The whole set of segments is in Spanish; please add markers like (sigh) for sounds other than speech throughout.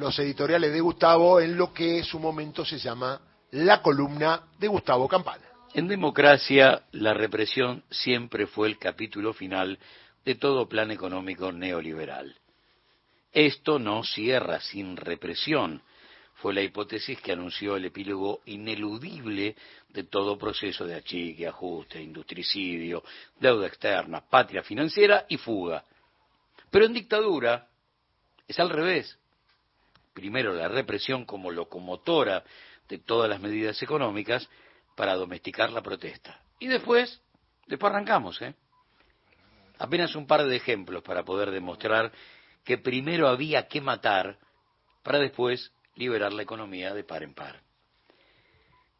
los editoriales de Gustavo en lo que en su momento se llama la columna de Gustavo Campana. En democracia, la represión siempre fue el capítulo final de todo plan económico neoliberal. Esto no cierra sin represión, fue la hipótesis que anunció el epílogo ineludible de todo proceso de achique, ajuste, industricidio, deuda externa, patria financiera y fuga. Pero en dictadura es al revés. Primero la represión como locomotora de todas las medidas económicas para domesticar la protesta. Y después, después arrancamos, ¿eh? Apenas un par de ejemplos para poder demostrar que primero había que matar para después liberar la economía de par en par.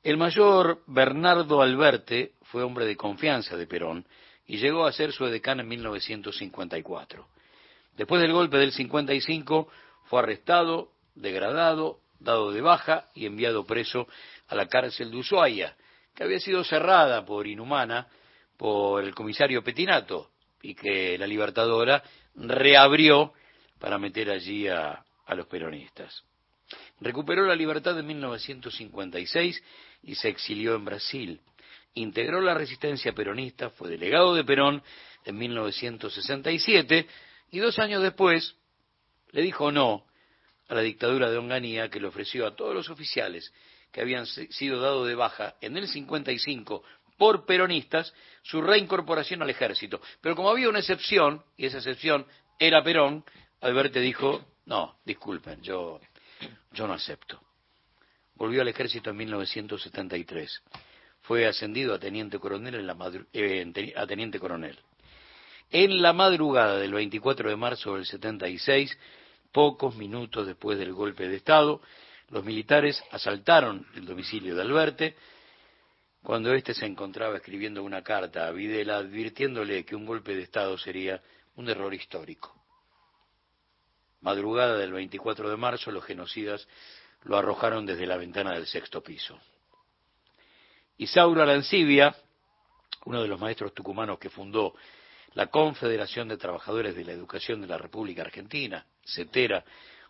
El mayor Bernardo Alberte fue hombre de confianza de Perón y llegó a ser su edecán en 1954. Después del golpe del 55 fue arrestado, degradado, dado de baja y enviado preso a la cárcel de Ushuaia, que había sido cerrada por inhumana por el comisario Petinato y que la Libertadora reabrió para meter allí a, a los peronistas. Recuperó la libertad en 1956 y se exilió en Brasil. Integró la resistencia peronista, fue delegado de Perón en 1967 y dos años después le dijo no a la dictadura de Onganía que le ofreció a todos los oficiales que habían sido dados de baja en el 55 por peronistas su reincorporación al ejército. Pero como había una excepción, y esa excepción era Perón, Alberto dijo, no, disculpen, yo yo no acepto. Volvió al ejército en 1973. Fue ascendido a teniente coronel en la eh, a teniente coronel. En la madrugada del 24 de marzo del 76, pocos minutos después del golpe de Estado, los militares asaltaron el domicilio de Alberte cuando éste se encontraba escribiendo una carta a Videla advirtiéndole que un golpe de Estado sería un error histórico. Madrugada del 24 de marzo, los genocidas lo arrojaron desde la ventana del sexto piso. Isauro Arancibia, uno de los maestros tucumanos que fundó la Confederación de Trabajadores de la Educación de la República Argentina,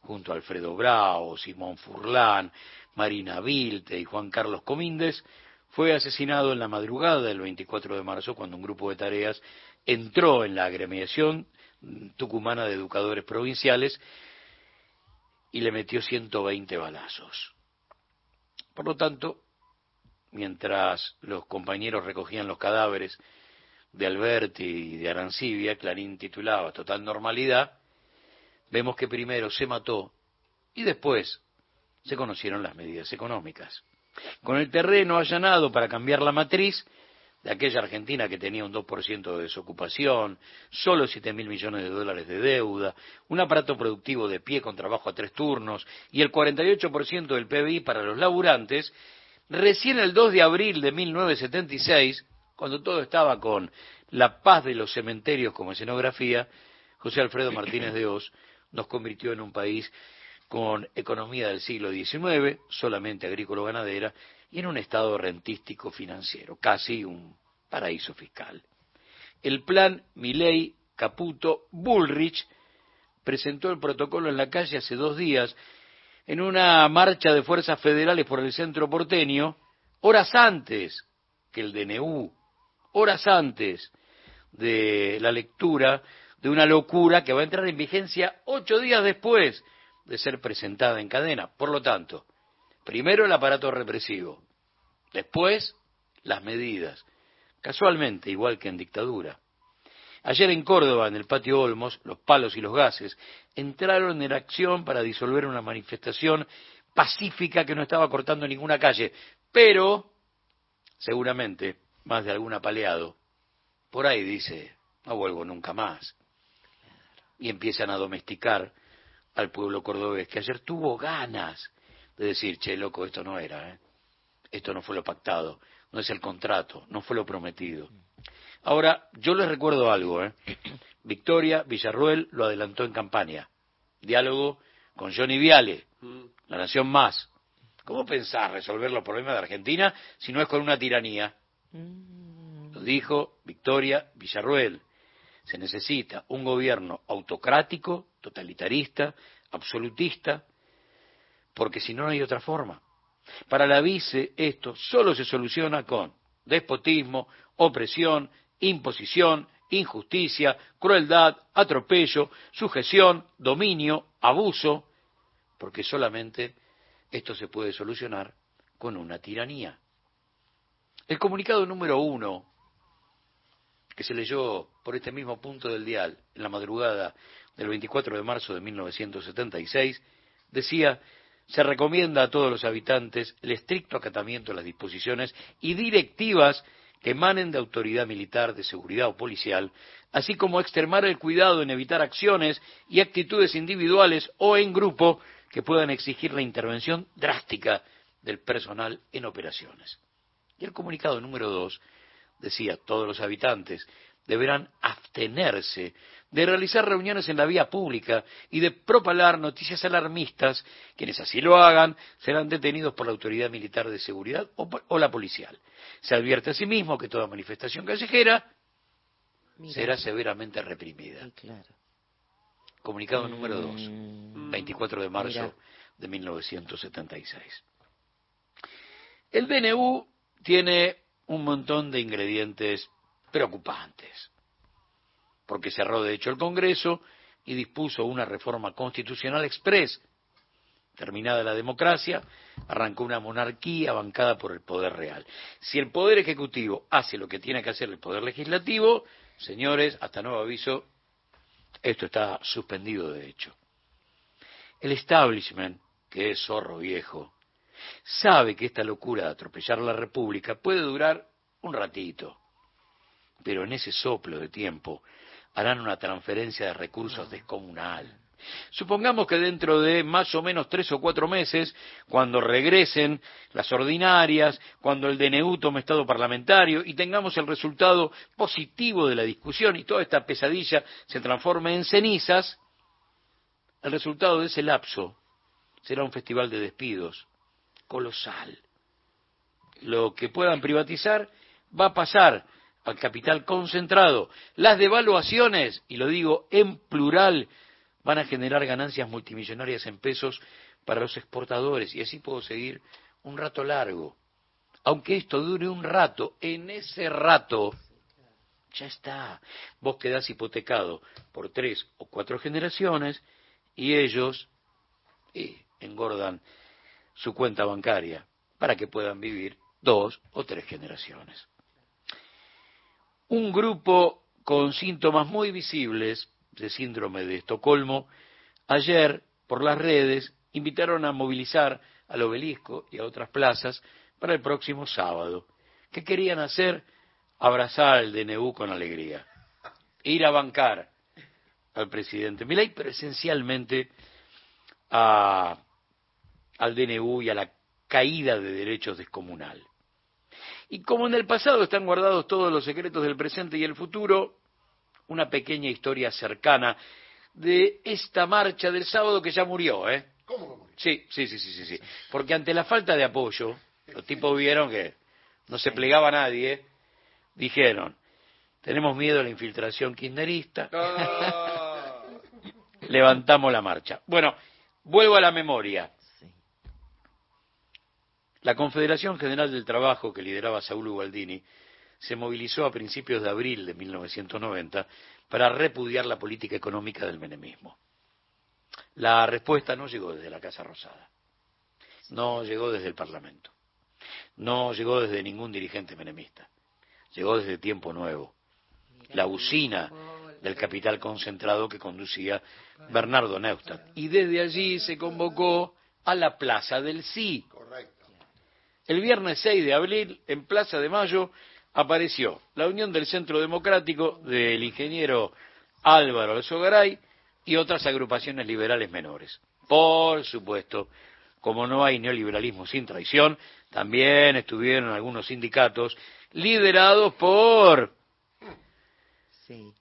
Junto a Alfredo Bravo, Simón Furlán, Marina Vilte y Juan Carlos Comíndes, fue asesinado en la madrugada del 24 de marzo cuando un grupo de tareas entró en la agremiación tucumana de educadores provinciales y le metió 120 balazos. Por lo tanto, mientras los compañeros recogían los cadáveres de Alberti y de Arancibia, Clarín titulaba Total Normalidad, vemos que primero se mató y después se conocieron las medidas económicas. Con el terreno allanado para cambiar la matriz, de aquella Argentina que tenía un 2% de desocupación, solo 7 mil millones de dólares de deuda, un aparato productivo de pie con trabajo a tres turnos y el 48% del PBI para los laburantes, recién el 2 de abril de 1976, cuando todo estaba con la paz de los cementerios como escenografía, José Alfredo Martínez de Oz nos convirtió en un país con economía del siglo XIX, solamente agrícola-ganadera, y en un estado rentístico financiero, casi un paraíso fiscal. El plan Milley Caputo Bullrich presentó el protocolo en la calle hace dos días en una marcha de fuerzas federales por el centro porteño, horas antes que el DNU, horas antes de la lectura de una locura que va a entrar en vigencia ocho días después de ser presentada en cadena. Por lo tanto, Primero el aparato represivo, después las medidas, casualmente igual que en dictadura. Ayer en Córdoba, en el patio Olmos, los palos y los gases entraron en acción para disolver una manifestación pacífica que no estaba cortando ninguna calle, pero seguramente más de algún apaleado por ahí dice, no vuelvo nunca más. Y empiezan a domesticar al pueblo cordobés, que ayer tuvo ganas de decir, che, loco, esto no era, ¿eh? esto no fue lo pactado, no es el contrato, no fue lo prometido. Ahora, yo les recuerdo algo, ¿eh? (clears throat) Victoria Villarruel lo adelantó en campaña. Diálogo con Johnny Viale, la Nación Más. ¿Cómo pensar resolver los problemas de Argentina si no es con una tiranía? Mm. Lo dijo Victoria Villarruel. Se necesita un gobierno autocrático, totalitarista, absolutista, porque si no, no hay otra forma. Para la vice esto solo se soluciona con despotismo, opresión, imposición, injusticia, crueldad, atropello, sujeción, dominio, abuso, porque solamente esto se puede solucionar con una tiranía. El comunicado número uno, que se leyó por este mismo punto del dial en la madrugada del 24 de marzo de 1976, decía, se recomienda a todos los habitantes el estricto acatamiento de las disposiciones y directivas que emanen de autoridad militar, de seguridad o policial, así como extremar el cuidado en evitar acciones y actitudes individuales o en grupo que puedan exigir la intervención drástica del personal en operaciones. Y el comunicado número dos decía, todos los habitantes deberán abstenerse de realizar reuniones en la vía pública y de propalar noticias alarmistas. Quienes así lo hagan serán detenidos por la autoridad militar de seguridad o, la policial. Se advierte asimismo que toda manifestación callejera será severamente reprimida. Comunicado número 2, 24 mm, de marzo de 1976. El DNU tiene un montón de ingredientes preocupantes, porque cerró de hecho el Congreso y dispuso una reforma constitucional express. Terminada la democracia, arrancó una monarquía bancada por el poder real. Si el poder ejecutivo hace lo que tiene que hacer el poder legislativo, señores, hasta nuevo aviso, esto está suspendido de hecho. El establishment, que es zorro viejo, sabe que esta locura de atropellar la República puede durar un ratito, pero en ese soplo de tiempo harán una transferencia de recursos descomunal. Supongamos que dentro de más o menos tres o cuatro meses, cuando regresen las ordinarias, cuando el DNU tome estado parlamentario y tengamos el resultado positivo de la discusión y toda esta pesadilla se transforme en cenizas, el resultado de ese lapso será un festival de despidos colosal. Lo que puedan privatizar va a pasar al capital concentrado. Las devaluaciones, y lo digo en plural, van a generar ganancias multimillonarias en pesos para los exportadores y así puedo seguir un rato largo. Aunque esto dure un rato, en ese rato ya está. Vos quedás hipotecado por tres o cuatro generaciones y ellos eh, engordan su cuenta bancaria para que puedan vivir dos o tres generaciones. Un grupo con síntomas muy visibles de síndrome de Estocolmo, ayer por las redes invitaron a movilizar al obelisco y a otras plazas para el próximo sábado. ¿Qué querían hacer? Abrazar al DNU con alegría. Ir a bancar al presidente Milei, pero esencialmente a, al DNU y a la caída de derechos descomunal. Y como en el pasado están guardados todos los secretos del presente y el futuro, una pequeña historia cercana de esta marcha del sábado que ya murió, ¿eh? ¿Cómo que murió? Sí, sí, sí, sí, sí, Porque ante la falta de apoyo, los tipos vieron que no se plegaba nadie, dijeron, tenemos miedo a la infiltración kirchnerista, (laughs) levantamos la marcha. Bueno, vuelvo a la memoria. La Confederación General del Trabajo que lideraba Saúl Ubaldini se movilizó a principios de abril de 1990 para repudiar la política económica del menemismo. La respuesta no llegó desde la Casa Rosada, no llegó desde el Parlamento, no llegó desde ningún dirigente menemista, llegó desde Tiempo Nuevo, la usina del capital concentrado que conducía Bernardo Neustadt. Y desde allí se convocó a la Plaza del Sí. El viernes 6 de abril, en Plaza de Mayo, apareció la Unión del Centro Democrático del ingeniero Álvaro Alzogaray y otras agrupaciones liberales menores. Por supuesto, como no hay neoliberalismo sin traición, también estuvieron algunos sindicatos liderados por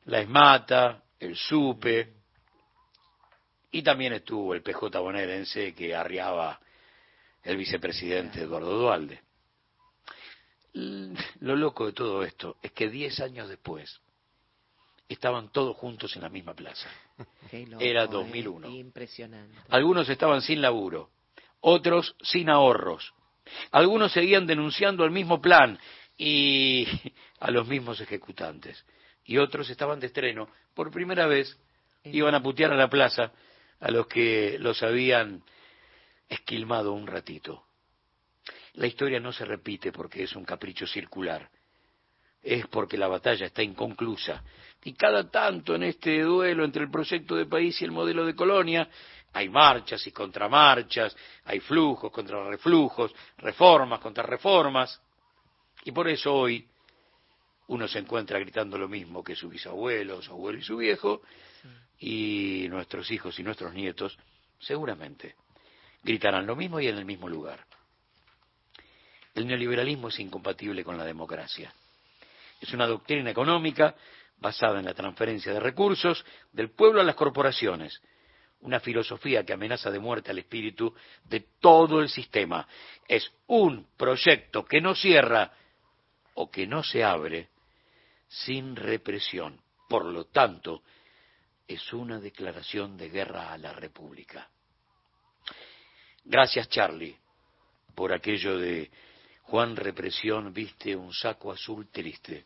la ESMATA, el SUPE, y también estuvo el PJ bonaerense que arriaba el vicepresidente Eduardo Dualde. Lo loco de todo esto es que diez años después estaban todos juntos en la misma plaza. Era 2001. Impresionante. Algunos estaban sin laburo, otros sin ahorros. Algunos seguían denunciando el mismo plan y (laughs) a los mismos ejecutantes. Y otros estaban de estreno. Por primera vez iban a putear a la plaza a los que los habían esquilmado un ratito. La historia no se repite porque es un capricho circular, es porque la batalla está inconclusa. Y cada tanto en este duelo entre el proyecto de país y el modelo de colonia, hay marchas y contramarchas, hay flujos contra reflujos, reformas contra reformas. Y por eso hoy uno se encuentra gritando lo mismo que su bisabuelo, su abuelo y su viejo, y nuestros hijos y nuestros nietos seguramente gritarán lo mismo y en el mismo lugar. El neoliberalismo es incompatible con la democracia. Es una doctrina económica basada en la transferencia de recursos del pueblo a las corporaciones, una filosofía que amenaza de muerte al espíritu de todo el sistema. Es un proyecto que no cierra o que no se abre sin represión. Por lo tanto, es una declaración de guerra a la República. Gracias, Charlie, por aquello de Juan Represión viste un saco azul triste.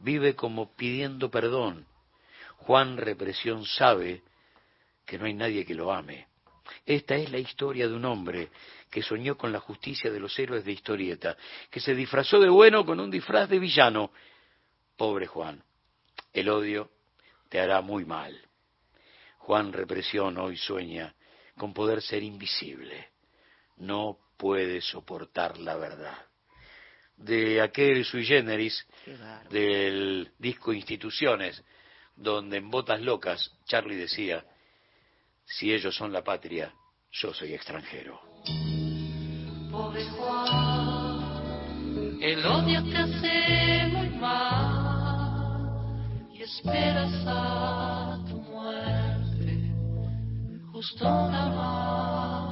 Vive como pidiendo perdón. Juan Represión sabe que no hay nadie que lo ame. Esta es la historia de un hombre que soñó con la justicia de los héroes de historieta, que se disfrazó de bueno con un disfraz de villano. Pobre Juan, el odio te hará muy mal. Juan Represión hoy sueña con poder ser invisible. No puede soportar la verdad. De aquel sui generis del disco Instituciones, donde en Botas Locas Charlie decía, si ellos son la patria, yo soy extranjero. Pobre Juan, el odio te hace muy mal y esperas a Just don't mar.